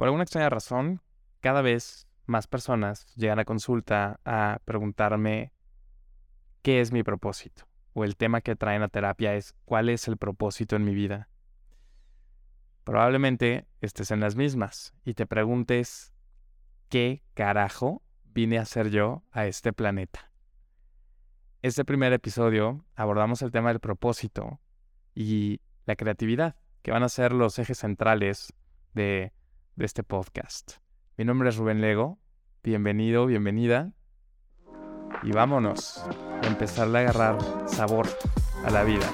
Por alguna extraña razón, cada vez más personas llegan a consulta a preguntarme qué es mi propósito. O el tema que traen a terapia es cuál es el propósito en mi vida. Probablemente estés en las mismas y te preguntes qué carajo vine a hacer yo a este planeta. Este primer episodio abordamos el tema del propósito y la creatividad, que van a ser los ejes centrales de, de este podcast. Mi nombre es Rubén Lego, bienvenido, bienvenida y vámonos a empezar a agarrar sabor a la vida.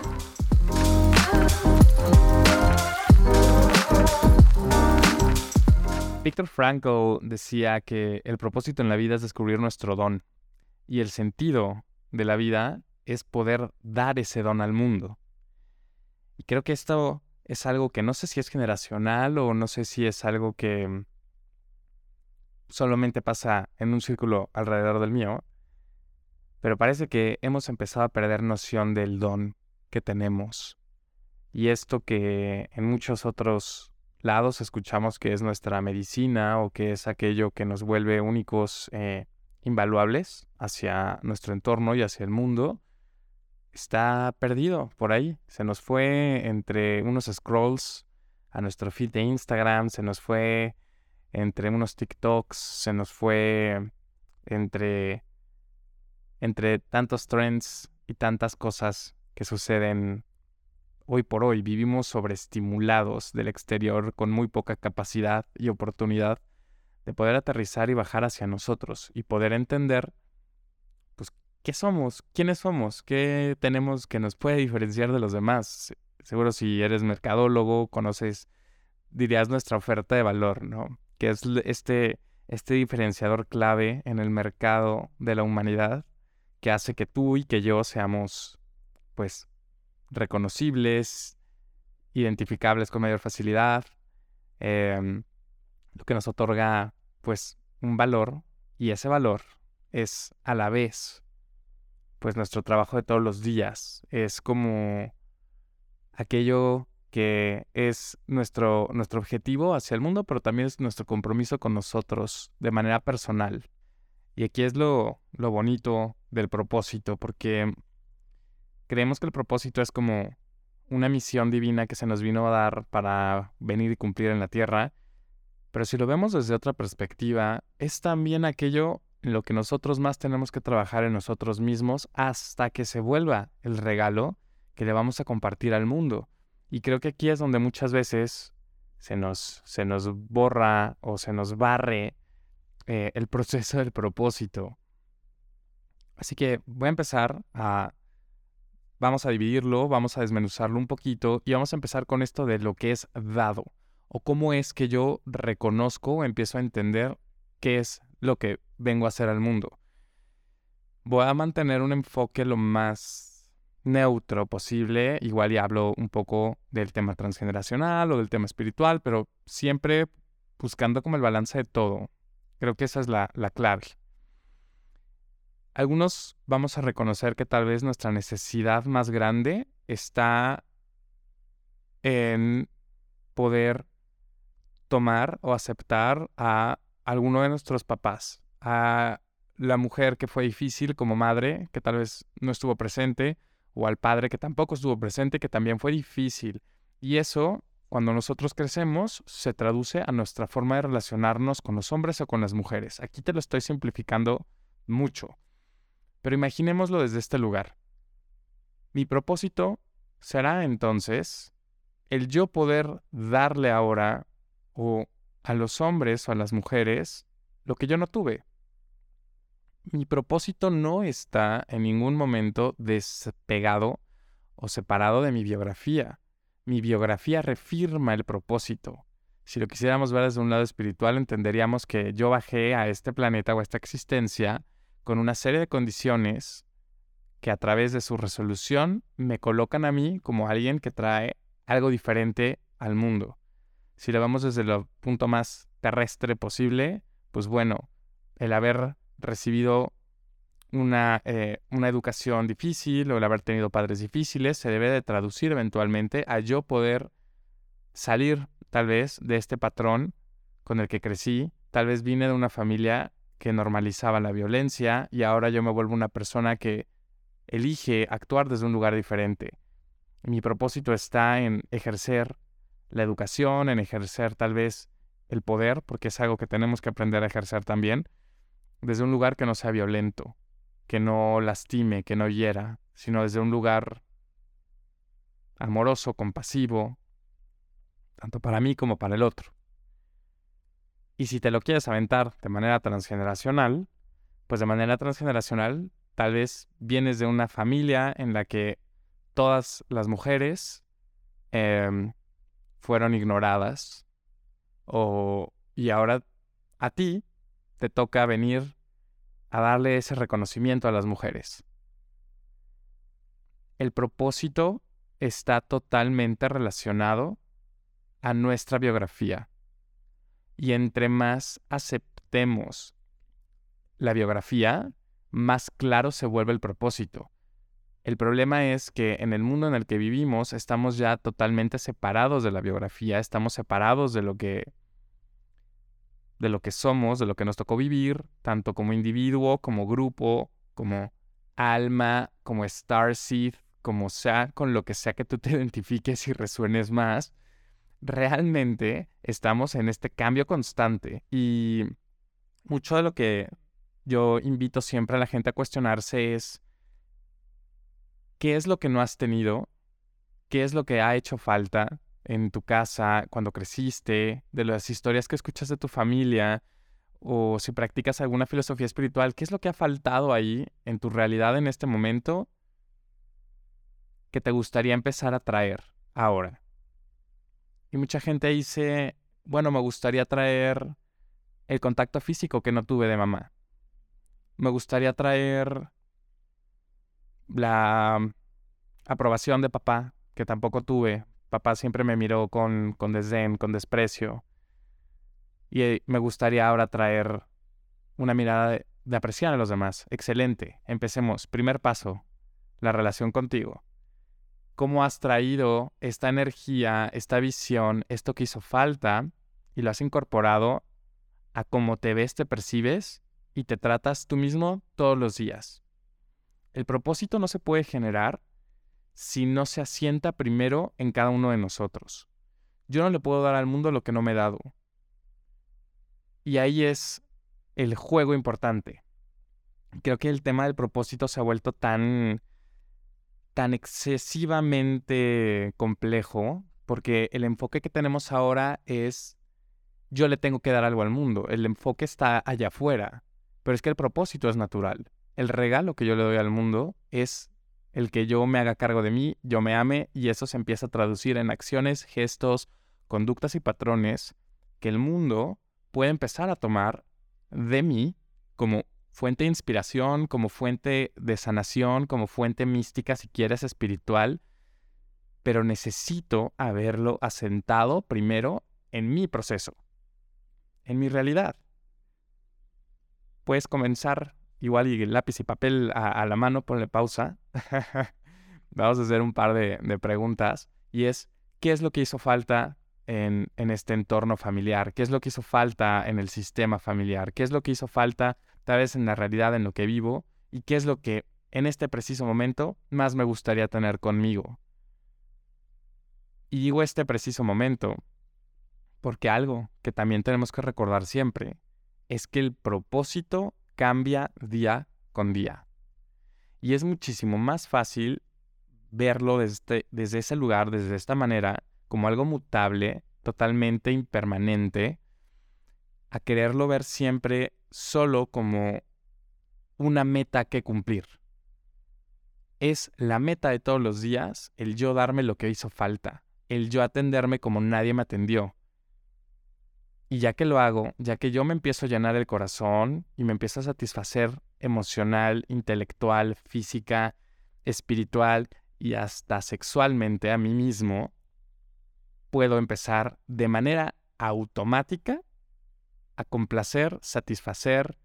Víctor Frankl decía que el propósito en la vida es descubrir nuestro don y el sentido de la vida es poder dar ese don al mundo. Y creo que esto es algo que no sé si es generacional o no sé si es algo que solamente pasa en un círculo alrededor del mío, pero parece que hemos empezado a perder noción del don que tenemos. Y esto que en muchos otros lados escuchamos que es nuestra medicina o que es aquello que nos vuelve únicos, eh, invaluables hacia nuestro entorno y hacia el mundo, está perdido por ahí. Se nos fue entre unos scrolls a nuestro feed de Instagram, se nos fue entre unos TikToks, se nos fue entre, entre tantos trends y tantas cosas que suceden hoy por hoy. Vivimos sobreestimulados del exterior con muy poca capacidad y oportunidad de poder aterrizar y bajar hacia nosotros y poder entender qué somos, quiénes somos, qué tenemos que nos puede diferenciar de los demás. Seguro si eres mercadólogo, conoces, dirías nuestra oferta de valor, ¿no? Que es este, este diferenciador clave en el mercado de la humanidad que hace que tú y que yo seamos, pues, reconocibles, identificables con mayor facilidad, em, lo que nos otorga pues un valor y ese valor es a la vez pues nuestro trabajo de todos los días, es como aquello que es nuestro, nuestro objetivo hacia el mundo, pero también es nuestro compromiso con nosotros de manera personal. Y aquí es lo, lo bonito del propósito, porque creemos que el propósito es como una misión divina que se nos vino a dar para venir y cumplir en la tierra, pero si lo vemos desde otra perspectiva, es también aquello lo que nosotros más tenemos que trabajar en nosotros mismos hasta que se vuelva el regalo que le vamos a compartir al mundo. Y creo que aquí es donde muchas veces se nos, se nos borra o se nos barre eh, el proceso del propósito. Así que voy a empezar a vamos a dividirlo, vamos a desmenuzarlo un poquito y vamos a empezar con esto de lo que es dado o cómo es que yo reconozco o empiezo a entender qué es lo que vengo a hacer al mundo. Voy a mantener un enfoque lo más neutro posible, igual y hablo un poco del tema transgeneracional o del tema espiritual, pero siempre buscando como el balance de todo. Creo que esa es la, la clave. Algunos vamos a reconocer que tal vez nuestra necesidad más grande está en poder tomar o aceptar a alguno de nuestros papás, a la mujer que fue difícil como madre, que tal vez no estuvo presente, o al padre que tampoco estuvo presente, que también fue difícil. Y eso, cuando nosotros crecemos, se traduce a nuestra forma de relacionarnos con los hombres o con las mujeres. Aquí te lo estoy simplificando mucho. Pero imaginémoslo desde este lugar. Mi propósito será entonces el yo poder darle ahora o a los hombres o a las mujeres lo que yo no tuve. Mi propósito no está en ningún momento despegado o separado de mi biografía. Mi biografía refirma el propósito. Si lo quisiéramos ver desde un lado espiritual, entenderíamos que yo bajé a este planeta o a esta existencia con una serie de condiciones que a través de su resolución me colocan a mí como alguien que trae algo diferente al mundo. Si lo vemos desde el punto más terrestre posible, pues bueno, el haber recibido una, eh, una educación difícil o el haber tenido padres difíciles se debe de traducir eventualmente a yo poder salir tal vez de este patrón con el que crecí, tal vez vine de una familia que normalizaba la violencia y ahora yo me vuelvo una persona que elige actuar desde un lugar diferente. Mi propósito está en ejercer la educación, en ejercer tal vez el poder, porque es algo que tenemos que aprender a ejercer también, desde un lugar que no sea violento, que no lastime, que no hiera, sino desde un lugar amoroso, compasivo, tanto para mí como para el otro. Y si te lo quieres aventar de manera transgeneracional, pues de manera transgeneracional tal vez vienes de una familia en la que todas las mujeres em, fueron ignoradas o, y ahora a ti te toca venir a darle ese reconocimiento a las mujeres. El propósito está totalmente relacionado a nuestra biografía. Y entre más aceptemos la biografía, más claro se vuelve el propósito. El problema es que en el mundo en el que vivimos estamos ya totalmente separados de la biografía, estamos separados de lo que de lo que somos, de lo que nos tocó vivir, tanto como individuo, como grupo, como alma, como starseed, como sea, con lo que sea que tú te identifiques y resuenes más, realmente estamos en este cambio constante y mucho de lo que yo invito siempre a la gente a cuestionarse es qué es lo que no has tenido, qué es lo que ha hecho falta en tu casa cuando creciste, de las historias que escuchas de tu familia, o si practicas alguna filosofía espiritual, qué es lo que ha faltado ahí en tu realidad en este momento que te gustaría empezar a traer ahora. Y mucha gente dice, bueno, me gustaría traer el contacto físico que no tuve de mamá. Me gustaría traer la aprobación de papá, que tampoco tuve. Papá siempre me miró con, con desdén, con desprecio. Y eh, me gustaría ahora traer una mirada de, de apreciar a los demás. Excelente. Empecemos. Primer paso, la relación contigo. ¿Cómo has traído esta energía, esta visión, esto que hizo falta y lo has incorporado a cómo te ves, te percibes y te tratas tú mismo todos los días? El propósito no se puede generar si no se asienta primero en cada uno de nosotros. Yo no le puedo dar al mundo lo que no me he dado. Y ahí es el juego importante. Creo que el tema del propósito se ha vuelto tan tan excesivamente complejo porque el enfoque que tenemos ahora es yo le tengo que dar algo al mundo. El enfoque está allá afuera, pero es que el propósito es natural el regalo que yo le doy al mundo es el que yo me haga cargo de mí, yo me ame y eso se empieza a traducir en acciones, gestos, conductas y patrones que el mundo puede empezar a tomar de mí como fuente de inspiración, como fuente de sanación, como fuente mística, si quieres, espiritual, pero necesito haberlo asentado primero en mi proceso, en mi realidad. Puedes comenzar igual y lápiz y papel a, la mano, ponle pausa. Vamos a hacer un par de, preguntas. Y es, ¿qué es lo que hizo falta en, este entorno familiar? ¿Qué es lo que hizo falta en el sistema familiar? ¿Qué es lo que hizo falta tal vez en la realidad en lo que vivo? ¿Y qué es lo que en este preciso momento más me gustaría tener conmigo? Y digo este preciso momento porque algo que también tenemos que recordar siempre es que el propósito cambia día con día. Y es muchísimo más fácil verlo desde, desde ese lugar, desde esta manera, como algo mutable, totalmente impermanente, a quererlo ver siempre solo como una meta que cumplir. Es la meta de todos los días el yo darme lo que hizo falta, el yo atenderme como nadie me atendió, y ya que lo hago, ya que yo me empiezo a llenar el corazón y me empiezo a satisfacer emocional, intelectual, física, espiritual y hasta sexualmente a mí mismo, puedo empezar de manera automática a complacer, satisfacer,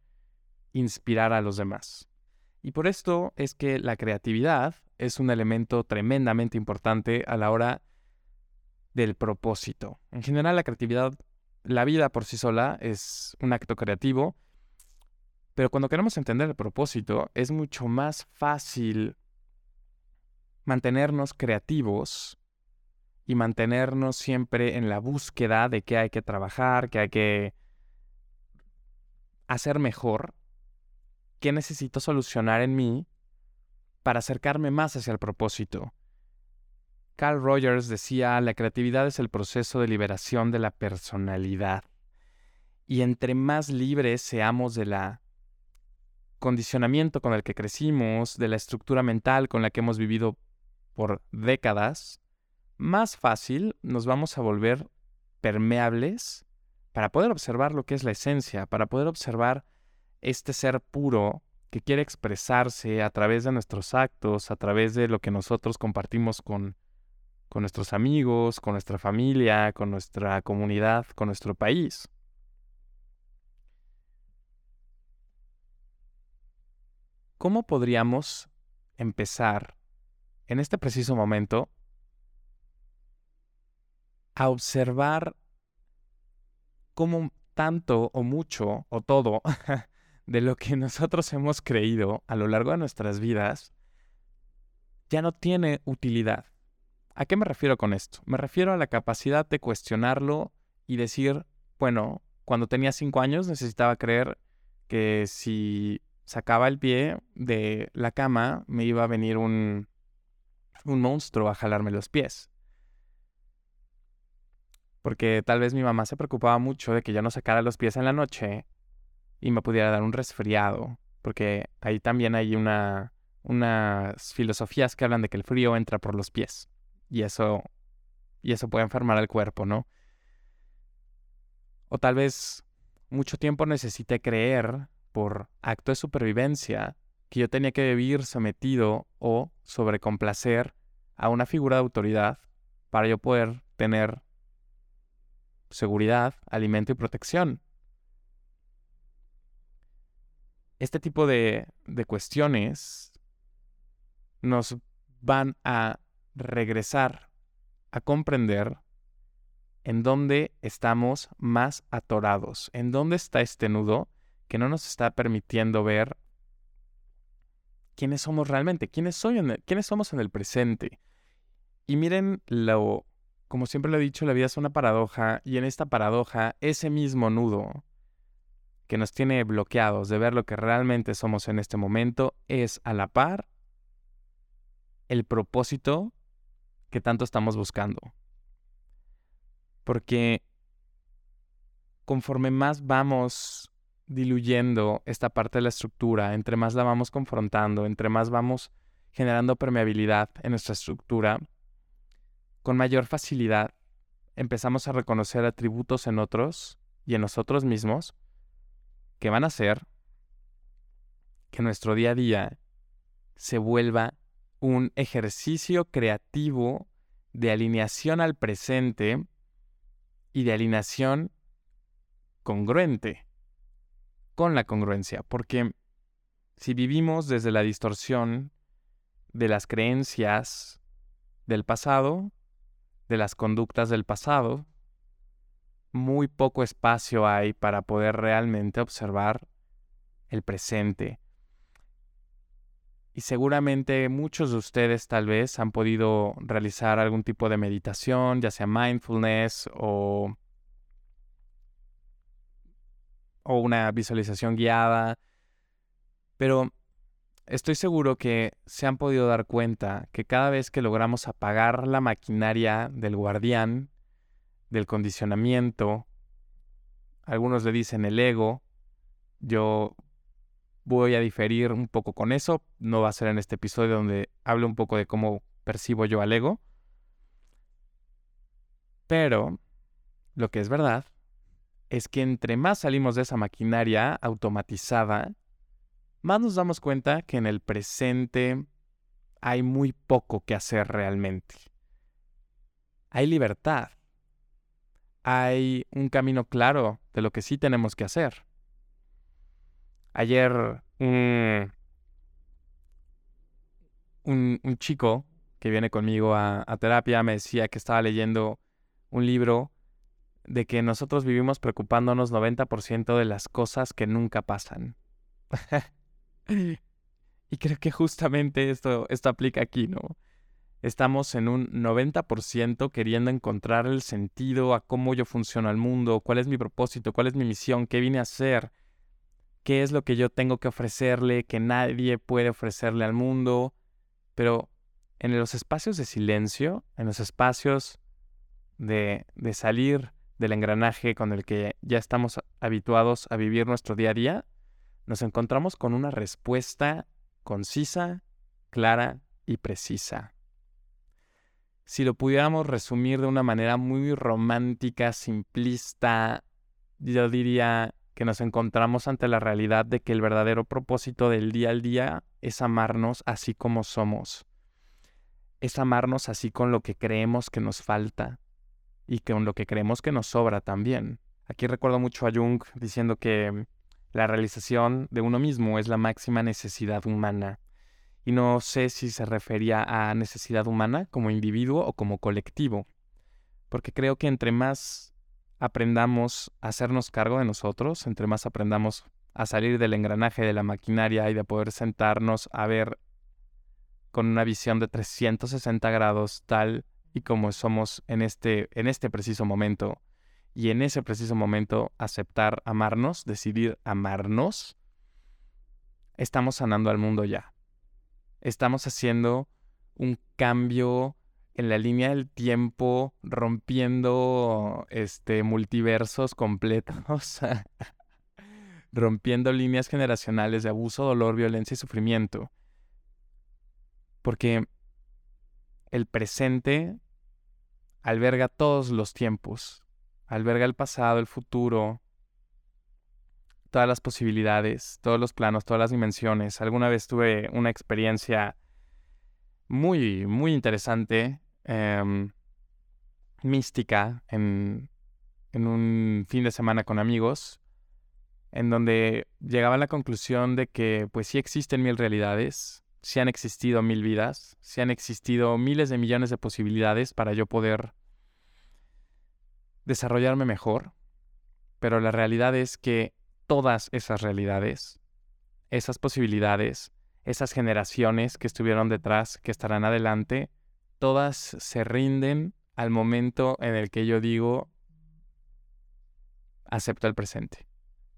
inspirar a los demás. Y por esto es que la creatividad es un elemento tremendamente importante a la hora del propósito. En general la creatividad la vida por sí sola es un acto creativo, pero cuando queremos entender el propósito, es mucho más fácil mantenernos creativos y mantenernos siempre en la búsqueda de qué hay que trabajar, qué hay que hacer mejor, qué necesito solucionar en mí para acercarme más hacia el propósito. Carl Rogers decía, la creatividad es el proceso de liberación de la personalidad. Y entre más libres seamos de la condicionamiento con el que crecimos, de la estructura mental con la que hemos vivido por décadas, más fácil nos vamos a volver permeables para poder observar lo que es la esencia, para poder observar este ser puro que quiere expresarse a través de nuestros actos, a través de lo que nosotros compartimos con, con nuestros amigos, con nuestra familia, con nuestra comunidad, con nuestro país. ¿Cómo podríamos empezar en este preciso momento a observar cómo tanto o mucho o todo de lo que nosotros hemos creído a lo largo de nuestras vidas ya no tiene utilidad. ¿A qué me refiero con esto? Me refiero a la capacidad de cuestionarlo y decir, bueno, cuando tenía cinco años necesitaba creer que si sacaba el pie de la cama me iba a venir un, monstruo a jalarme los pies. Porque tal vez mi mamá se preocupaba mucho de que yo no sacara los pies en la noche y me pudiera dar un resfriado, porque ahí también hay una, unas filosofías que hablan de que el frío entra por los pies y eso, y eso puede enfermar al cuerpo, ¿no? O tal vez mucho tiempo necesité creer, por acto de supervivencia, que yo tenía que vivir sometido o sobrecomplacer a una figura de autoridad para yo poder tener seguridad, alimento y protección. este tipo de, cuestiones nos van a regresar a comprender en dónde estamos más atorados, en dónde está este nudo que no nos está permitiendo ver quiénes somos realmente, quiénes, soy quiénes somos en el presente. Y miren lo, como siempre lo he dicho, la vida es una paradoja y en esta paradoja ese mismo nudo que nos tiene bloqueados de ver lo que realmente somos en este momento es a la par el propósito que tanto estamos buscando. Porque conforme más vamos diluyendo esta parte de la estructura, entre más la vamos confrontando, entre más vamos generando permeabilidad en nuestra estructura, con mayor facilidad empezamos a reconocer atributos en otros y en nosotros mismos que van a hacer que nuestro día a día se vuelva un ejercicio creativo de alineación al presente y de alineación congruente con la congruencia, porque si vivimos desde la distorsión de las creencias del pasado, de las conductas del pasado, muy poco espacio hay para poder realmente observar el presente. Y seguramente muchos de ustedes tal vez han podido realizar algún tipo de meditación, ya sea mindfulness o, o una visualización guiada, pero estoy seguro que se han podido dar cuenta que cada vez que logramos apagar la maquinaria del guardián, del condicionamiento, algunos le dicen el ego, yo voy a diferir un poco con eso, no va a ser en este episodio donde hablo un poco de cómo percibo yo al ego, pero lo que es verdad es que entre más salimos de esa maquinaria automatizada, más nos damos cuenta que en el presente hay muy poco que hacer realmente. Hay libertad hay un camino claro de lo que sí tenemos que hacer. Ayer un, chico que viene conmigo a, terapia me decía que estaba leyendo un libro de que nosotros vivimos preocupándonos 90% de las cosas que nunca pasan. y creo que justamente esto, esto aplica aquí, ¿no? Estamos en un 90% queriendo encontrar el sentido a cómo yo funciono al mundo, cuál es mi propósito, cuál es mi misión, qué vine a hacer, qué es lo que yo tengo que ofrecerle, que nadie puede ofrecerle al mundo. Pero en los espacios de silencio, en los espacios de, de salir del engranaje con el que ya estamos habituados a vivir nuestro día a día, nos encontramos con una respuesta concisa, clara y precisa. Si lo pudiéramos resumir de una manera muy romántica, simplista, yo diría que nos encontramos ante la realidad de que el verdadero propósito del día al día es amarnos así como somos. Es amarnos así con lo que creemos que nos falta, y con lo que creemos que nos sobra también. Aquí recuerdo mucho a Jung diciendo que la realización de uno mismo es la máxima necesidad humana. Y no sé si se refería a necesidad humana como individuo o como colectivo, porque creo que entre más aprendamos a hacernos cargo de nosotros, entre más aprendamos a salir del engranaje de la maquinaria y de poder sentarnos a ver con una visión de 360 grados tal y como somos en este, en este preciso momento, y en ese preciso momento aceptar amarnos, decidir amarnos, estamos sanando al mundo ya. Estamos haciendo un cambio en la línea del tiempo, rompiendo este multiversos completos, rompiendo líneas generacionales de abuso, dolor, violencia y sufrimiento. Porque el presente alberga todos los tiempos, alberga el pasado, el futuro, todas las posibilidades, todos los planos, todas las dimensiones. Alguna vez tuve una experiencia muy, muy interesante, em, mística, en, en un fin de semana con amigos, en donde llegaba a la conclusión de que pues sí existen mil realidades, si han existido mil vidas, si han existido miles de millones de posibilidades para yo poder desarrollarme mejor, pero la realidad es que todas esas realidades, esas posibilidades, esas generaciones que estuvieron detrás, que estarán adelante, todas se rinden al momento en el que yo digo, acepto el presente,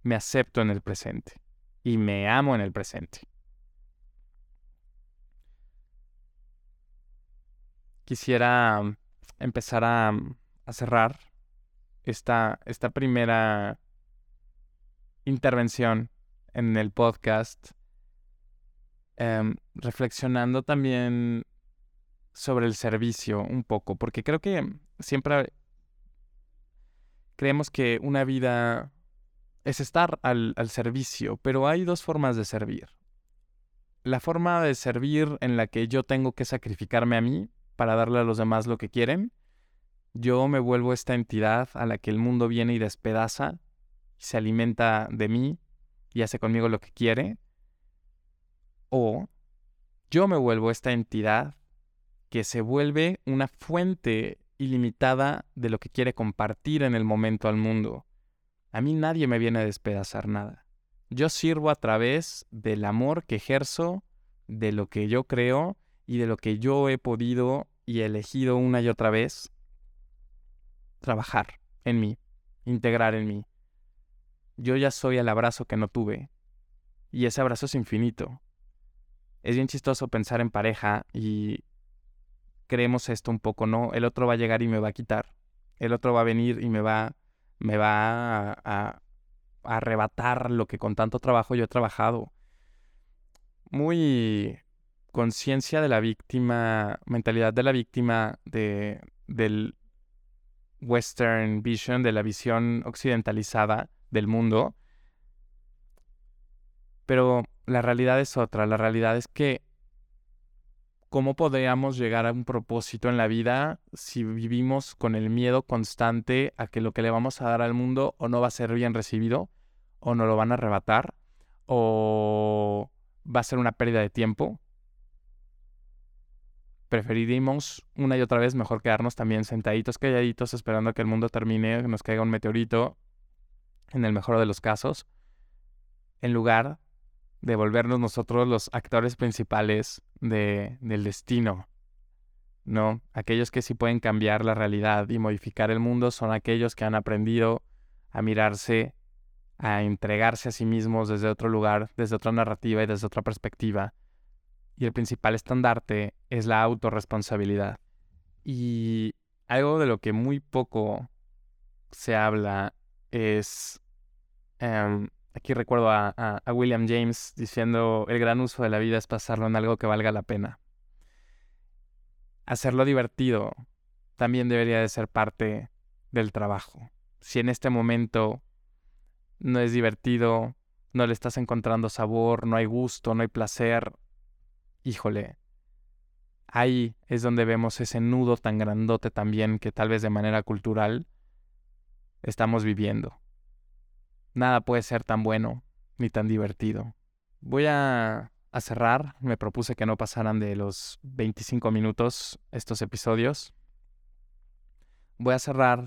me acepto en el presente y me amo en el presente. quisiera mm, empezar mm, a, cerrar esta, esta primera intervención en el podcast, em, reflexionando también sobre el servicio un poco, porque creo que siempre creemos que una vida es estar al, al servicio, pero hay dos formas de servir. La forma de servir en la que yo tengo que sacrificarme a mí para darle a los demás lo que quieren, yo me vuelvo esta entidad a la que el mundo viene y despedaza, y se alimenta de mí y hace conmigo lo que quiere, o yo me vuelvo esta entidad que se vuelve una fuente ilimitada de lo que quiere compartir en el momento al mundo. A mí nadie me viene a despedazar nada. Yo sirvo a través del amor que ejerzo, de lo que yo creo y de lo que yo he podido y elegido una y otra vez trabajar en mí, integrar en mí. Yo ya soy el abrazo que no tuve y ese abrazo es infinito. Es bien chistoso pensar en pareja y creemos esto un poco, ¿no? El otro va a llegar y me va a quitar. El otro va a venir y me va, me va a, a arrebatar lo que con tanto trabajo yo he trabajado. Muy conciencia de la víctima, mentalidad de la víctima de, del Western Vision, de la visión occidentalizada del mundo. Pero la realidad es otra, la realidad es que ¿cómo podríamos llegar a un propósito en la vida si vivimos con el miedo constante a que lo que le vamos a dar al mundo o no va a ser bien recibido, o no lo van a arrebatar, o va a ser una pérdida de tiempo? Preferiremos una y otra vez mejor quedarnos también sentaditos, calladitos, esperando a que el mundo termine, que nos caiga un meteorito, en el mejor de los casos, en lugar de volvernos nosotros los actores principales de, del destino. No, aquellos que sí pueden cambiar la realidad y modificar el mundo son aquellos que han aprendido a mirarse, a entregarse a sí mismos desde otro lugar, desde otra narrativa y desde otra perspectiva. Y el principal estandarte es la autorresponsabilidad. Y algo de lo que muy poco se habla es em, Aquí recuerdo a, William James diciendo, el gran uso de la vida es pasarlo en algo que valga la pena. Hacerlo divertido también debería de ser parte del trabajo. Si en este momento no es divertido, no le estás encontrando sabor, no hay gusto, no hay placer, híjole, ahí es donde vemos ese nudo tan grandote también que tal vez de manera cultural estamos viviendo nada puede ser tan bueno ni tan divertido. Voy a, cerrar. Me propuse que no pasaran de los 25 minutos estos episodios. Voy a cerrar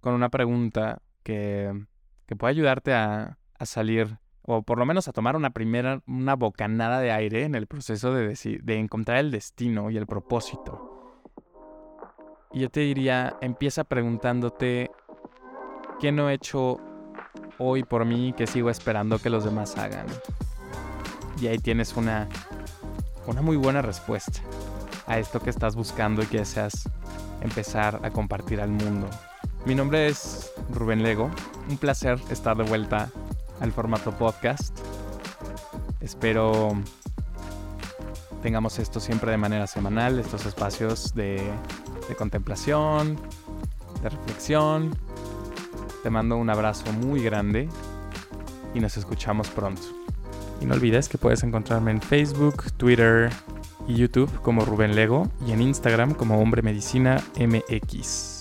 con una pregunta que, que puede ayudarte a, a, salir, o por lo menos a tomar una primera, una bocanada de aire en el proceso de, de encontrar el destino y el propósito. Y yo te diría, empieza preguntándote, ¿qué no he hecho hoy por mí que sigo esperando que los demás hagan. Y ahí tienes una, una muy buena respuesta a esto que estás buscando y que deseas empezar a compartir al mundo. Mi nombre es Rubén Lego. Un placer estar de vuelta al formato podcast. Espero tengamos esto siempre de manera semanal, estos espacios de, de contemplación, de reflexión te mando un abrazo muy grande y nos escuchamos pronto. Y no olvides que puedes encontrarme en Facebook, Twitter y YouTube como Rubén Lego y en Instagram como Hombre Medicina MX.